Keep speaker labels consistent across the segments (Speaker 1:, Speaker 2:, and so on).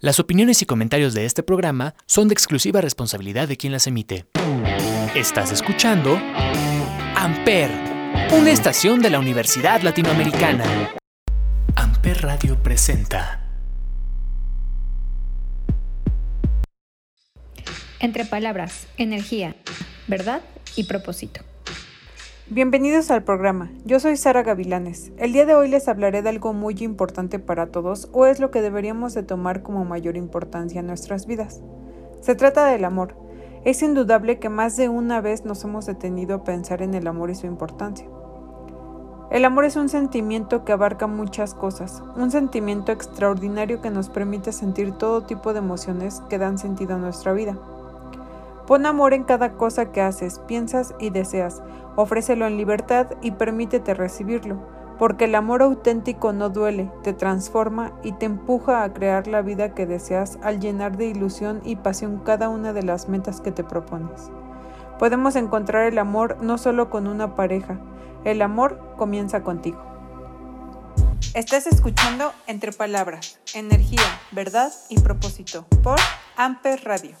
Speaker 1: Las opiniones y comentarios de este programa son de exclusiva responsabilidad de quien las emite. Estás escuchando Amper, una estación de la Universidad Latinoamericana. Amper Radio presenta.
Speaker 2: Entre palabras, energía, verdad y propósito.
Speaker 3: Bienvenidos al programa. Yo soy Sara Gavilanes. El día de hoy les hablaré de algo muy importante para todos o es lo que deberíamos de tomar como mayor importancia en nuestras vidas. Se trata del amor. Es indudable que más de una vez nos hemos detenido a pensar en el amor y su importancia. El amor es un sentimiento que abarca muchas cosas, un sentimiento extraordinario que nos permite sentir todo tipo de emociones que dan sentido a nuestra vida. Pon amor en cada cosa que haces, piensas y deseas. Ofrécelo en libertad y permítete recibirlo, porque el amor auténtico no duele, te transforma y te empuja a crear la vida que deseas al llenar de ilusión y pasión cada una de las metas que te propones. Podemos encontrar el amor no solo con una pareja, el amor comienza contigo. Estás escuchando Entre Palabras, Energía, Verdad y Propósito por Amper Radio.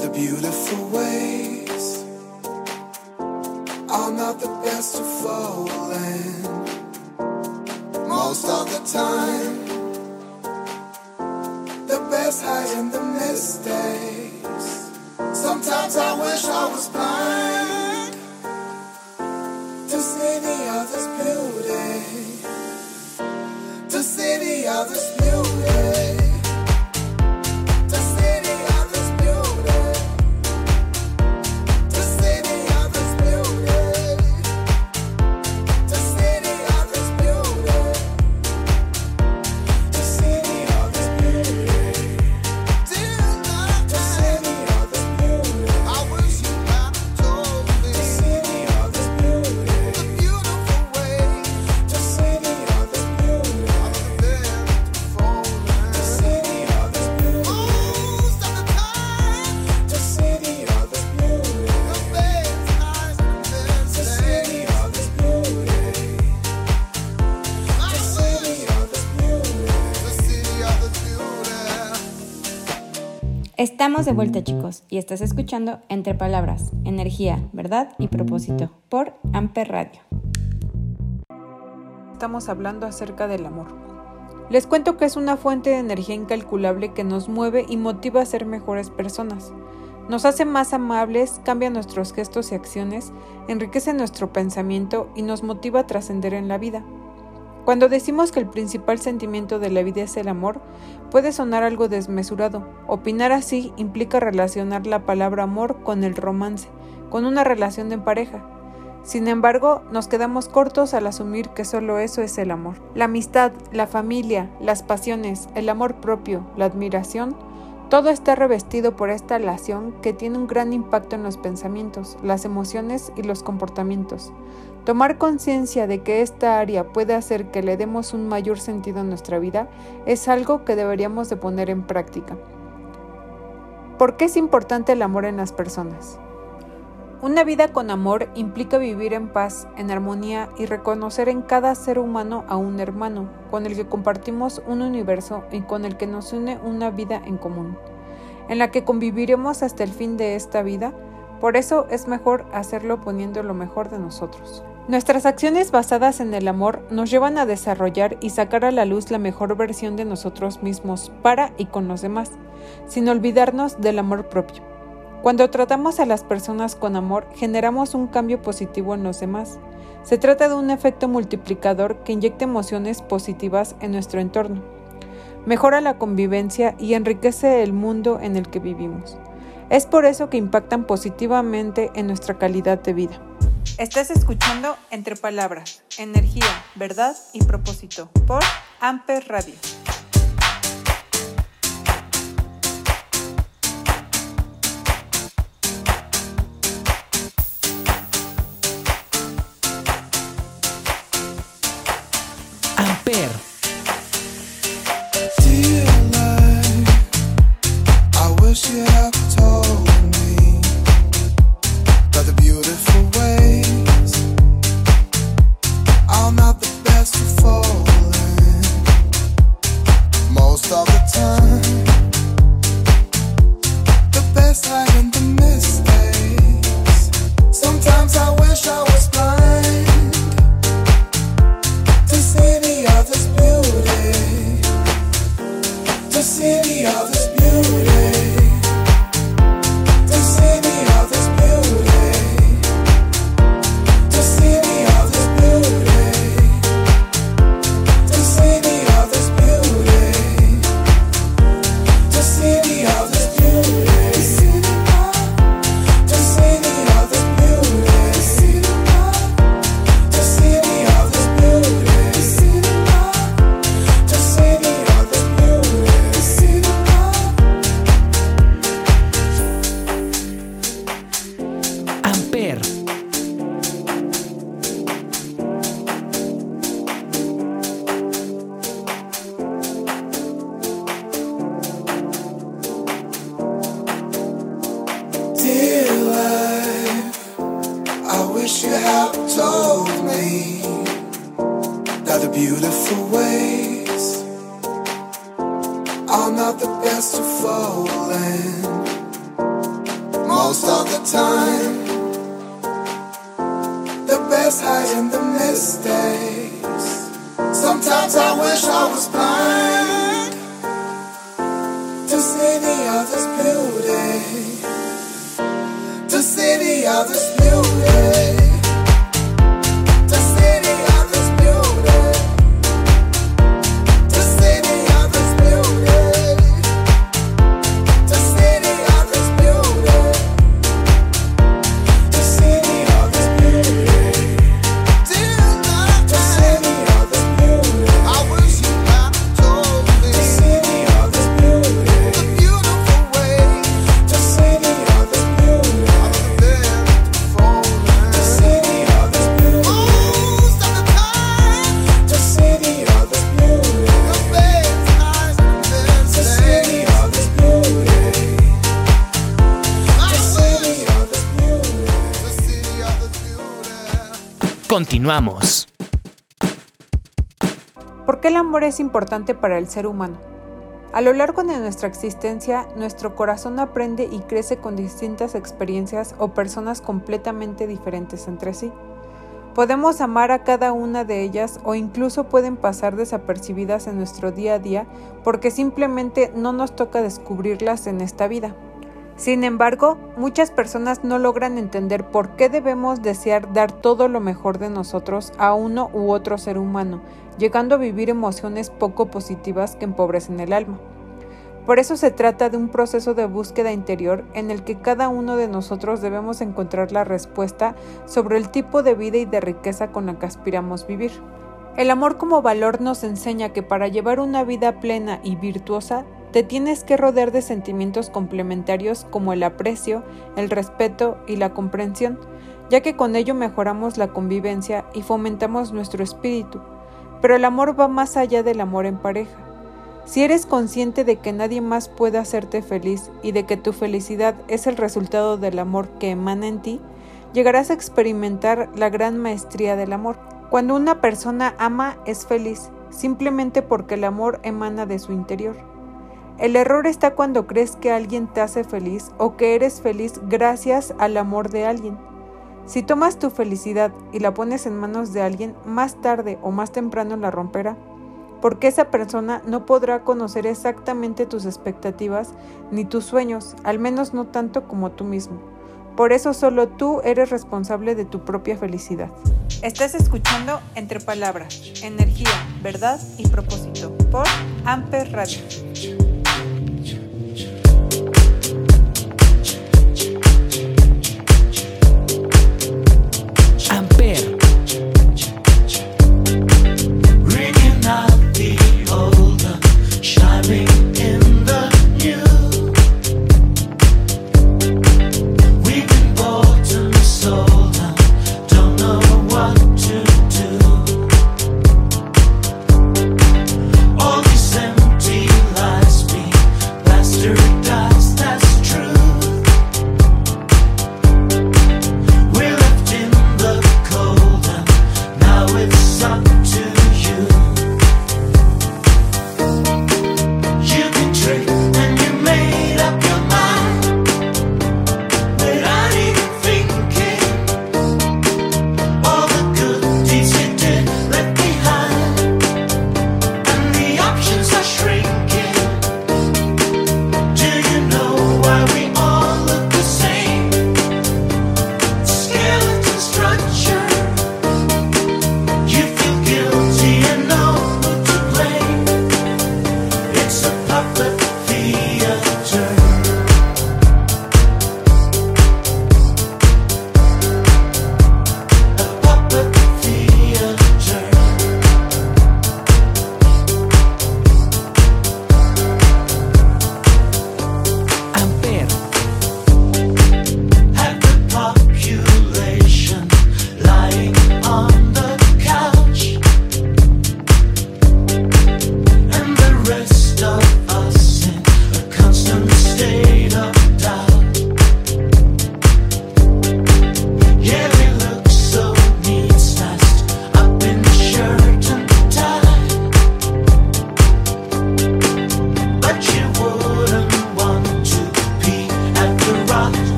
Speaker 3: the beautiful ways are not the best of falling.
Speaker 2: Estamos de vuelta chicos y estás escuchando Entre Palabras, Energía, Verdad y Propósito por Amper Radio.
Speaker 3: Estamos hablando acerca del amor. Les cuento que es una fuente de energía incalculable que nos mueve y motiva a ser mejores personas. Nos hace más amables, cambia nuestros gestos y acciones, enriquece nuestro pensamiento y nos motiva a trascender en la vida. Cuando decimos que el principal sentimiento de la vida es el amor, puede sonar algo desmesurado. Opinar así implica relacionar la palabra amor con el romance, con una relación de pareja. Sin embargo, nos quedamos cortos al asumir que solo eso es el amor. La amistad, la familia, las pasiones, el amor propio, la admiración,
Speaker 4: Todo está revestido por esta relación que tiene un gran impacto en los pensamientos, las emociones y los comportamientos. Tomar conciencia de que esta área puede hacer que le demos un mayor sentido a nuestra vida es algo que deberíamos de poner en práctica. ¿Por qué es importante el amor en las personas? Una vida con amor implica vivir en paz, en armonía y reconocer en cada ser humano a un hermano, con el que compartimos un universo y con el que nos une una vida en común, en la que conviviremos hasta el fin de esta vida. Por eso es mejor hacerlo poniendo lo mejor de nosotros. Nuestras acciones basadas en el amor nos llevan a desarrollar y sacar a la luz la mejor versión de nosotros mismos para y con los demás, sin olvidarnos del amor propio. Cuando tratamos a las personas con amor, generamos un cambio positivo en los demás. Se trata de un efecto multiplicador que inyecta emociones positivas en nuestro entorno. Mejora la convivencia y enriquece el mundo en el que vivimos. Es por eso que impactan positivamente en nuestra calidad de vida. Estás escuchando Entre Palabras, Energía, Verdad y Propósito por Amper Radio.
Speaker 3: falling most of the time. The best hide in the mistakes. Sometimes I wish I was blind to see the others' beauty, to see the others' beauty.
Speaker 1: Continuamos.
Speaker 4: ¿Por qué el amor es importante para el ser humano? A lo largo de nuestra existencia, nuestro corazón aprende y crece con distintas experiencias o personas completamente diferentes entre sí. Podemos amar a cada una de ellas o incluso pueden pasar desapercibidas en nuestro día a día porque simplemente no nos toca descubrirlas en esta vida. Sin embargo, muchas personas no logran entender por qué debemos desear dar todo lo mejor de nosotros a uno u otro ser humano, llegando a vivir emociones poco positivas que empobrecen el alma. Por eso se trata de un proceso de búsqueda interior en el que cada uno de nosotros debemos encontrar la respuesta sobre el tipo de vida y de riqueza con la que aspiramos vivir. El amor como valor nos enseña que para llevar una vida plena y virtuosa te tienes que rodear de sentimientos complementarios como el aprecio, el respeto y la comprensión, ya que con ello mejoramos la convivencia y fomentamos nuestro espíritu. Pero el amor va más allá del amor en pareja. Si eres consciente de que nadie más puede hacerte feliz y de que tu felicidad es el resultado del amor que emana en ti, llegarás a experimentar la gran maestría del amor. Cuando una persona ama es feliz, simplemente porque el amor emana de su interior. El error está cuando crees que alguien te hace feliz o que eres feliz gracias al amor de alguien. Si tomas tu felicidad y la pones en manos de alguien, más tarde o más temprano la romperá, porque esa persona no podrá conocer exactamente tus expectativas ni tus sueños, al menos no tanto como tú mismo. Por eso solo tú eres responsable de tu propia felicidad. Estás escuchando Entre Palabras, Energía, Verdad y Propósito por Amper Radio.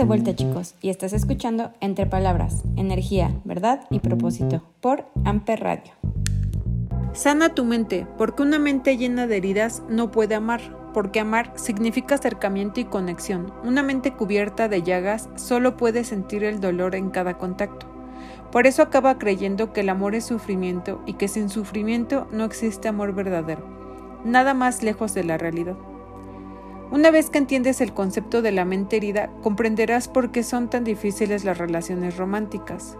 Speaker 2: De vuelta chicos y estás escuchando Entre Palabras, Energía, Verdad y Propósito por Amper Radio.
Speaker 4: Sana tu mente, porque una mente llena de heridas no puede amar, porque amar significa acercamiento y conexión. Una mente cubierta de llagas solo puede sentir el dolor en cada contacto. Por eso acaba creyendo que el amor es sufrimiento y que sin sufrimiento no existe amor verdadero. Nada más lejos de la realidad. Una vez que entiendes el concepto de la mente herida, comprenderás por qué son tan difíciles las relaciones románticas.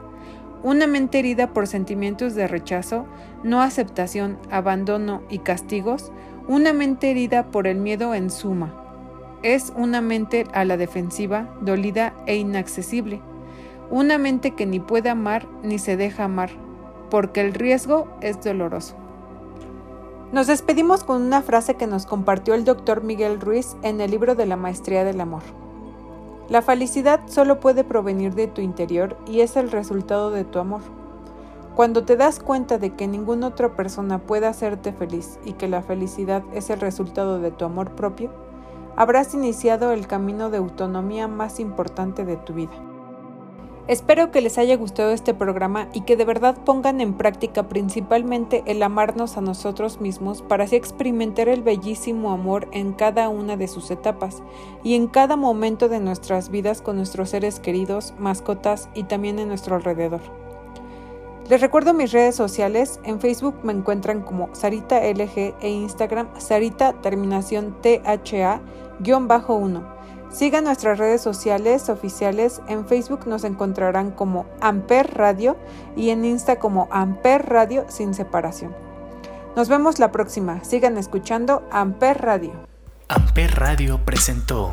Speaker 4: Una mente herida por sentimientos de rechazo, no aceptación, abandono y castigos, una mente herida por el miedo en suma. Es una mente a la defensiva, dolida e inaccesible. Una mente que ni puede amar ni se deja amar, porque el riesgo es doloroso. Nos despedimos con una frase que nos compartió el doctor Miguel Ruiz en el libro de la Maestría del Amor. La felicidad solo puede provenir de tu interior y es el resultado de tu amor. Cuando te das cuenta de que ninguna otra persona puede hacerte feliz y que la felicidad es el resultado de tu amor propio, habrás iniciado el camino de autonomía más importante de tu vida. Espero que les haya gustado este programa y que de verdad pongan en práctica principalmente el amarnos a nosotros mismos para así experimentar el bellísimo amor en cada una de sus etapas y en cada momento de nuestras vidas con nuestros seres queridos, mascotas y también en nuestro alrededor. Les recuerdo mis redes sociales, en Facebook me encuentran como Sarita LG e Instagram Sarita terminación THA-1. Sigan nuestras redes sociales oficiales. En Facebook nos encontrarán como Amper Radio y en Insta como Amper Radio sin separación. Nos vemos la próxima. Sigan escuchando Amper Radio.
Speaker 1: Amper Radio presentó